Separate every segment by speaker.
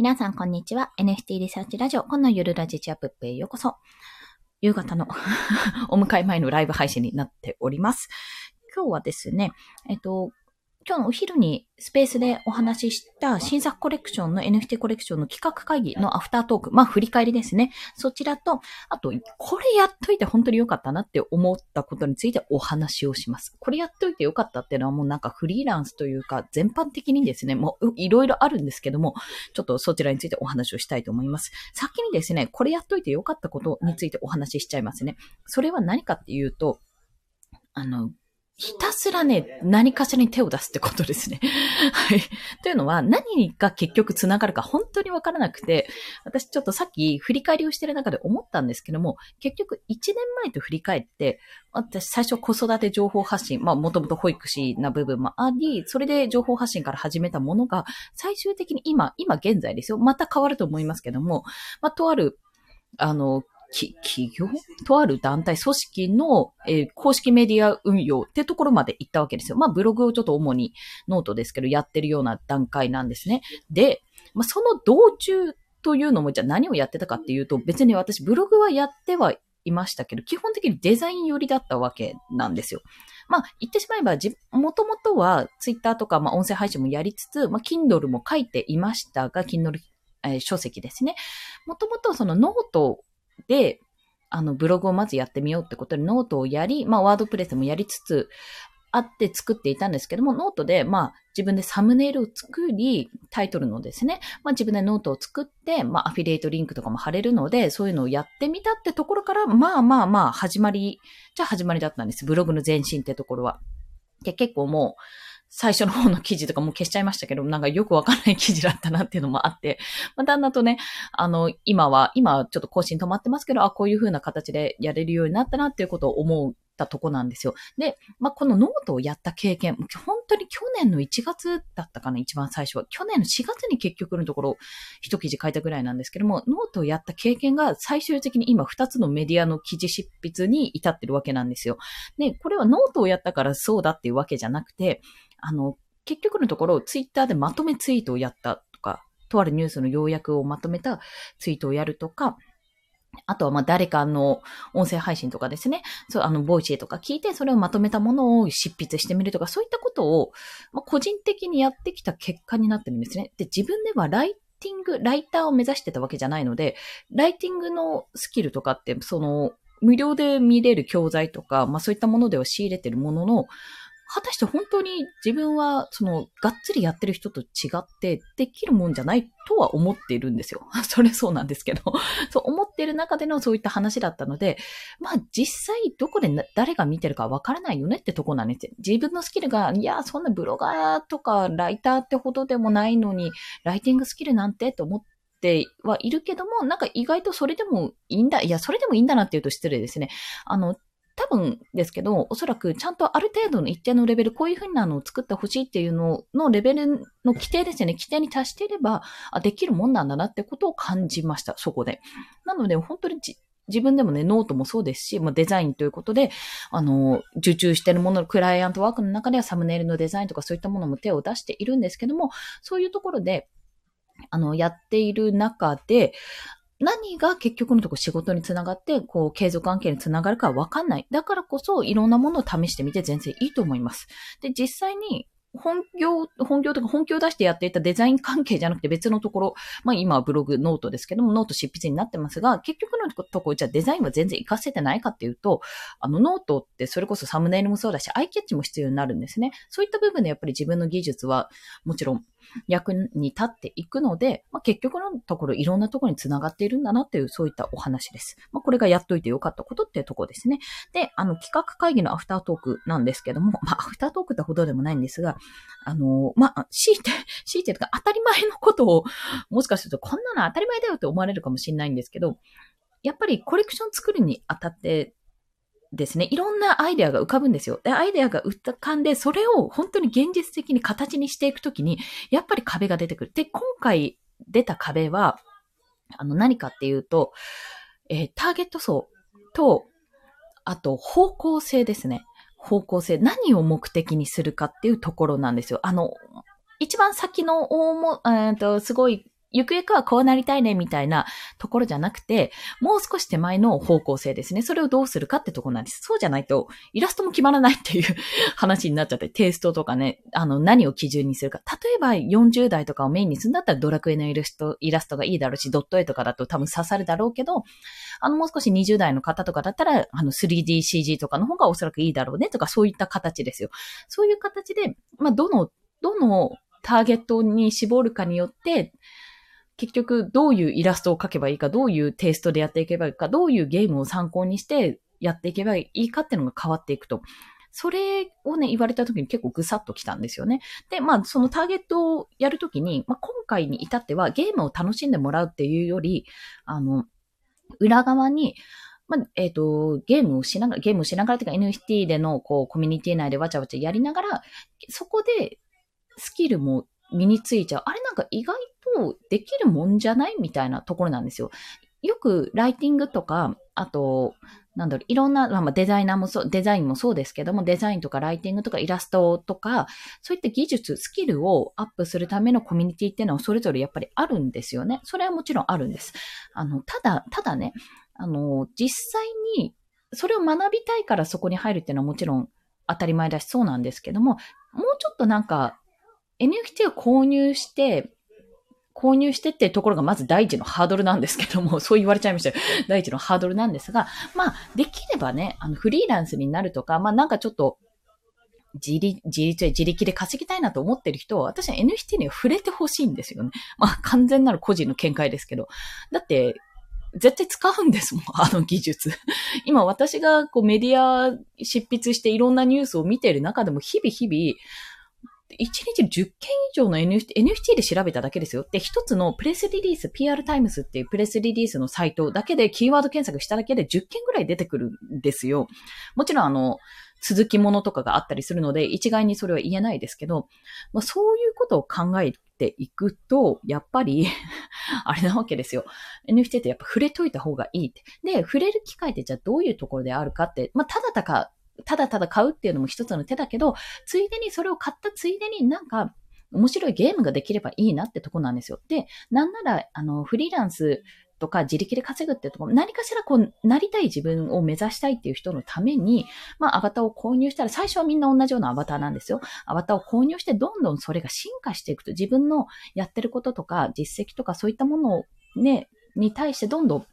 Speaker 1: 皆さん、こんにちは。NFT リサーチラジオ、こんなゆるラジチアップへようこそ。夕方の お迎え前のライブ配信になっております。今日はですね、えっと、今日のお昼にスペースでお話しした新作コレクションの NFT コレクションの企画会議のアフタートーク、まあ振り返りですね。そちらと、あと、これやっといて本当に良かったなって思ったことについてお話をします。これやっといて良かったっていうのはもうなんかフリーランスというか全般的にですね、もういろいろあるんですけども、ちょっとそちらについてお話をしたいと思います。先にですね、これやっといて良かったことについてお話ししちゃいますね。それは何かっていうと、あの、ひたすらね、何かしらに手を出すってことですね。はい。というのは、何が結局繋がるか本当にわからなくて、私ちょっとさっき振り返りをしてる中で思ったんですけども、結局1年前と振り返って、私最初子育て情報発信、まあもともと保育士な部分もあり、それで情報発信から始めたものが、最終的に今、今現在ですよ。また変わると思いますけども、まあとある、あの、企業とある団体、組織の、えー、公式メディア運用ってところまで行ったわけですよ。まあ、ブログをちょっと主にノートですけど、やってるような段階なんですね。で、まあ、その道中というのも、じゃあ何をやってたかっていうと、別に私ブログはやってはいましたけど、基本的にデザイン寄りだったわけなんですよ。まあ、言ってしまえば、もともとはツイッターとか、まあ、音声配信もやりつつ、まあ、Kindle も書いていましたが、Kindle、え、書籍ですね。もともとそのノートで、あの、ブログをまずやってみようってことで、ノートをやり、まあ、ワードプレスもやりつつ、あって作っていたんですけども、ノートで、まあ、自分でサムネイルを作り、タイトルのですね、まあ、自分でノートを作って、まあ、アフィリエイトリンクとかも貼れるので、そういうのをやってみたってところから、まあまあまあ、始まり、じゃあ始まりだったんです。ブログの前身ってところは。で、結構もう、最初の方の記事とかも消しちゃいましたけど、なんかよくわかんない記事だったなっていうのもあって、まあ、だんだんとね、あの、今は、今はちょっと更新止まってますけど、あ、こういう風な形でやれるようになったなっていうことを思うたとこなんですよ。で、まあ、このノートをやった経験、本当に去年の1月だったかな、一番最初は。去年の4月に結局のところ、一記事書いたぐらいなんですけども、ノートをやった経験が最終的に今2つのメディアの記事執筆に至ってるわけなんですよ。で、これはノートをやったからそうだっていうわけじゃなくて、あの、結局のところ、ツイッターでまとめツイートをやったとか、とあるニュースの要約をまとめたツイートをやるとか、あとは、ま、誰かの音声配信とかですね。そう、あの、ボイシーとか聞いて、それをまとめたものを執筆してみるとか、そういったことを、ま個人的にやってきた結果になってるんですね。で、自分ではライティング、ライターを目指してたわけじゃないので、ライティングのスキルとかって、その、無料で見れる教材とか、まあそういったものでは仕入れてるものの、果たして本当に自分は、その、がっつりやってる人と違ってできるもんじゃないとは思っているんですよ。それそうなんですけど、そう思っている中でのそういった話だったので、まあ実際どこで誰が見てるかわからないよねってとこなんですよ。自分のスキルが、いや、そんなブロガーとかライターってほどでもないのに、ライティングスキルなんてと思って、てはいるけども、なんか意外とそれでもいいんだ、いや、それでもいいんだなって言うと失礼ですね。あの、分ですけど、おそらくちゃんとある程度の一定のレベル、こういうふうなのを作ってほしいっていうののレベルの規定ですよね。規定に達していれば、あ、できるもんなんだなってことを感じました、そこで。なので、本当に自分でもね、ノートもそうですし、まあ、デザインということで、あの、受注してるもの、クライアントワークの中ではサムネイルのデザインとかそういったものも手を出しているんですけども、そういうところで、あの、やっている中で、何が結局のとこ仕事につながって、こう、継続関係につながるかわかんない。だからこそ、いろんなものを試してみて全然いいと思います。で、実際に、本業、本業とか本業を出してやっていたデザイン関係じゃなくて別のところ、まあ今はブログ、ノートですけども、ノート執筆になってますが、結局のところ、じゃあデザインは全然活かせてないかっていうと、あのノートってそれこそサムネイルもそうだし、アイキャッチも必要になるんですね。そういった部分でやっぱり自分の技術はもちろん役に立っていくので、まあ、結局のところいろんなところに繋がっているんだなっていう、そういったお話です。まあ、これがやっといてよかったことっていうとこですね。で、あの、企画会議のアフタートークなんですけども、まあ、アフタートークってほどでもないんですが、あの、まあ、強いて、強いてとか当たり前のことを、もしかするとこんなの当たり前だよって思われるかもしれないんですけど、やっぱりコレクション作るにあたってですね、いろんなアイデアが浮かぶんですよ。で、アイデアが浮かんで、それを本当に現実的に形にしていくときに、やっぱり壁が出てくる。で、今回出た壁は、あの、何かっていうと、えー、ターゲット層と、あと、方向性ですね。方向性。何を目的にするかっていうところなんですよ。あの、一番先の大も、えー、と、すごいゆくゆくはこうなりたいねみたいなところじゃなくて、もう少し手前の方向性ですね。それをどうするかってとこなんです。そうじゃないと、イラストも決まらないっていう話になっちゃって、テイストとかね、あの、何を基準にするか。例えば40代とかをメインにするんだったらドラクエのイラスト、イラストがいいだろうし、ドット絵とかだと多分刺さるだろうけど、あの、もう少し20代の方とかだったら、あの、3DCG とかの方がおそらくいいだろうねとか、そういった形ですよ。そういう形で、まあ、どの、どのターゲットに絞るかによって、結局どういうイラストを描けばいいか、どういうテイストでやっていけばいいか、どういうゲームを参考にしてやっていけばいいかっていうのが変わっていくと。それをね、言われた時に結構ぐさっときたんですよね。で、まあ、そのターゲットをやるときに、まあ、今回に至ってはゲームを楽しんでもらうっていうより、あの、裏側に、まあ、えっ、ー、と、ゲームをしながら、ゲームをしながらというか NFT での、こう、コミュニティ内でわちゃわちゃやりながら、そこでスキルも身についちゃう。あれなんか意外とできるもんじゃないみたいなところなんですよ。よくライティングとか、あと、なんだろう、いろんな、まあ、デザイナーもそう、デザインもそうですけども、デザインとかライティングとかイラストとか、そういった技術、スキルをアップするためのコミュニティっていうのはそれぞれやっぱりあるんですよね。それはもちろんあるんです。あの、ただ、ただね、あの、実際にそれを学びたいからそこに入るっていうのはもちろん当たり前だしそうなんですけども、もうちょっとなんか NFT を購入して、購入してっていうところがまず第一のハードルなんですけども、そう言われちゃいましたよ。第一のハードルなんですが、まあ、できればね、あの、フリーランスになるとか、まあなんかちょっと、自立、自立自力で稼ぎたいなと思ってる人は、私は NFT に触れてほしいんですよね。まあ、完全なる個人の見解ですけど。だって、絶対使うんですもん、あの技術。今私がこうメディア執筆していろんなニュースを見ている中でも日々日々、1日10件以上の NFT、NFT で調べただけですよ。で、一つのプレスリリース、PR タイムスっていうプレスリリースのサイトだけでキーワード検索しただけで10件ぐらい出てくるんですよ。もちろんあの、続きものとかがあったりするので、一概にそれは言えないですけど、まあ、そういうことを考えていくと、やっぱり あれなわけですよ。NFT ってやっぱ触れといた方がいいって。で、触れる機会ってじゃあどういうところであるかって、まあ、ただたかただただ買うっていうのも一つの手だけど、ついでにそれを買ったついでになんか、面白いゲームができればいいなってとこなんですよ。で、なんなら、あの、フリーランスとか自力で稼ぐってところ、何かしらこう、なりたい自分を目指したいっていう人のために、まあ、アバターを購入したら、最初はみんな同じようなアバターなんですよ。アバターを購入して、どんどんそれが進化していくと、自分のやってることとか、実績とか、そういったものをね、に対してどんどん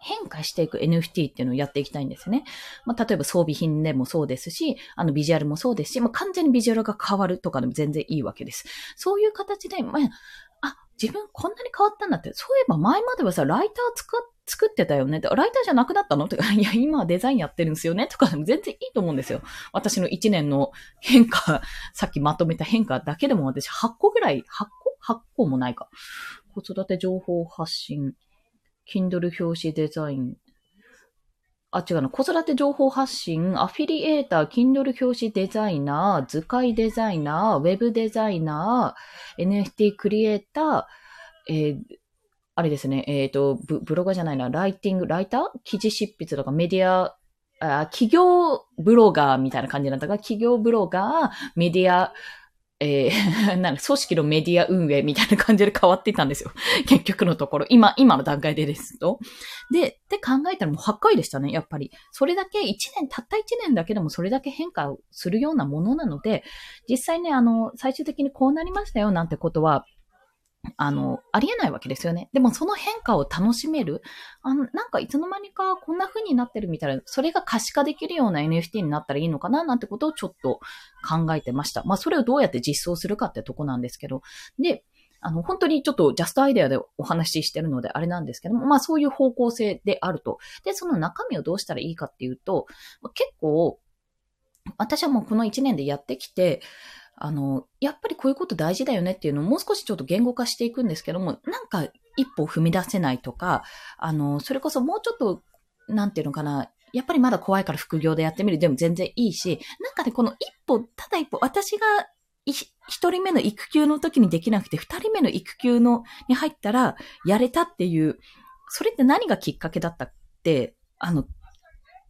Speaker 1: 変化していく NFT っていうのをやっていきたいんですね。まあ、例えば装備品でもそうですし、あのビジュアルもそうですし、まあ、完全にビジュアルが変わるとかでも全然いいわけです。そういう形で、まあ、あ、自分こんなに変わったんだって、そういえば前まではさ、ライター作作ってたよね。ライターじゃなくなったのとか、いや、今はデザインやってるんですよね。とかでも全然いいと思うんですよ。私の1年の変化、さっきまとめた変化だけでも私8個ぐらい、8個 ?8 個もないか。子育て情報発信。Kindle 表紙デザイン。あ、違うな。子育て情報発信、アフィリエーター、Kindle 表紙デザイナー、図解デザイナー、ウェブデザイナー、NFT クリエイター、えー、あれですね、えっ、ー、とブ、ブロガーじゃないな、ライティング、ライター？記事執筆とか。メディア、あ企業ブロガーみたいな感じなったが、企業ブロガー、メディア、えー、なんか組織のメディア運営みたいな感じで変わっていたんですよ。結局のところ。今、今の段階でですと。で、って考えたらもう8回でしたね、やっぱり。それだけ1年、たった1年だけでもそれだけ変化するようなものなので、実際ね、あの、最終的にこうなりましたよなんてことは、あの、ありえないわけですよね。でもその変化を楽しめる。あの、なんかいつの間にかこんな風になってるみたいな、それが可視化できるような NFT になったらいいのかななんてことをちょっと考えてました。まあそれをどうやって実装するかってとこなんですけど。で、あの、本当にちょっとジャストアイデアでお話ししてるのであれなんですけども、まあそういう方向性であると。で、その中身をどうしたらいいかっていうと、結構、私はもうこの1年でやってきて、あの、やっぱりこういうこと大事だよねっていうのをもう少しちょっと言語化していくんですけども、なんか一歩踏み出せないとか、あの、それこそもうちょっと、なんていうのかな、やっぱりまだ怖いから副業でやってみるでも全然いいし、なんかね、この一歩、ただ一歩、私が一人目の育休の時にできなくて、二人目の育休のに入ったらやれたっていう、それって何がきっかけだったって、あの、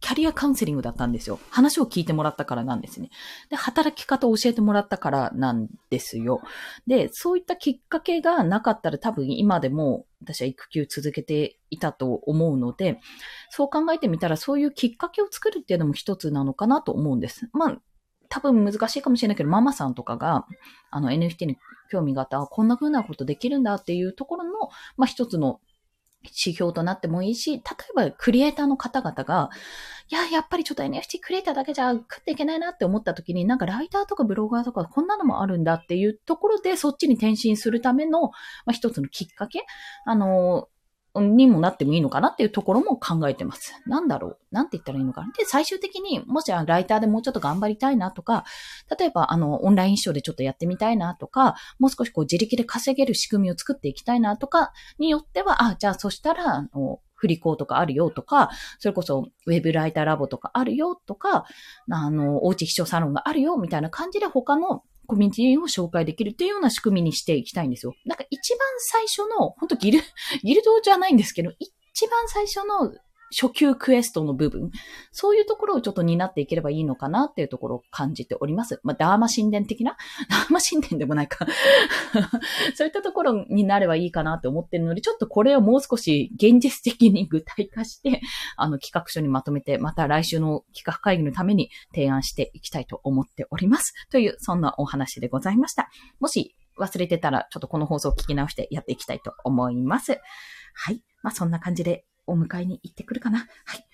Speaker 1: キャリアカウンセリングだったんですよ。話を聞いてもらったからなんですね。で、働き方を教えてもらったからなんですよ。で、そういったきっかけがなかったら多分今でも私は育休続けていたと思うので、そう考えてみたらそういうきっかけを作るっていうのも一つなのかなと思うんです。まあ、多分難しいかもしれないけど、ママさんとかが、あの NFT に興味があった、こんな風なことできるんだっていうところの、まあ一つの指標となってもいいし、例えばクリエイターの方々が、いや、やっぱりちょっと NFT クリエイターだけじゃ食っていけないなって思った時に、なんかライターとかブロガーとかこんなのもあるんだっていうところで、そっちに転身するための、まあ、一つのきっかけ、あの、にもなってもいいのかなっていうところも考えてます。なんだろう？なんて言ったらいいのかな？で、最終的に、もしライターでもうちょっと頑張りたいなとか、例えば、あの、オンラインショーでちょっとやってみたいなとか、もう少しこう自力で稼げる仕組みを作っていきたいなとかによっては、あ、じゃあそしたら、あの、振り子とかあるよとか、それこそウェブライターラボとかあるよとか、あの、おうち秘書サロンがあるよみたいな感じで他のコミュニティを紹介できるっていうような仕組みにしていきたいんですよ。なんか一番最初の、本当ギル、ギルドじゃないんですけど、一番最初の初級クエストの部分、そういうところをちょっと担っていければいいのかなっていうところを感じております。まあ、ダーマ神殿的な？ダーマ神殿でもないか そういったところになればいいかなって思ってるので、ちょっとこれをもう少し現実的に具体化して、あの、企画書にまとめて、また来週の企画会議のために提案していきたいと思っております。という、そんなお話でございました。もし忘れてたら、ちょっとこの放送を聞き直してやっていきたいと思います。はい。まあ、そんな感じでお迎えに行ってくるかな？はい。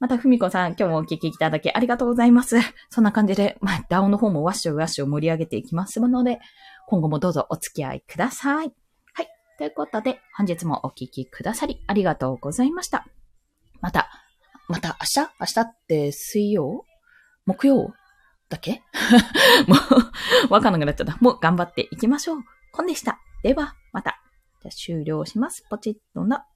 Speaker 1: また、ふみこさん、今日もお聞きいただきありがとうございます。そんな感じで、まあ、ダウンの方もワッシュワッシュ盛り上げていきますので、今後もどうぞお付き合いください。はい。ということで、本日もお聞きくださりありがとうございました。また、また明日？明日？って水曜？木曜だけ？もう、わかんなくなっちゃった。もう頑張っていきましょう。コンでした。では、また。じゃ終了します。ポチッとな。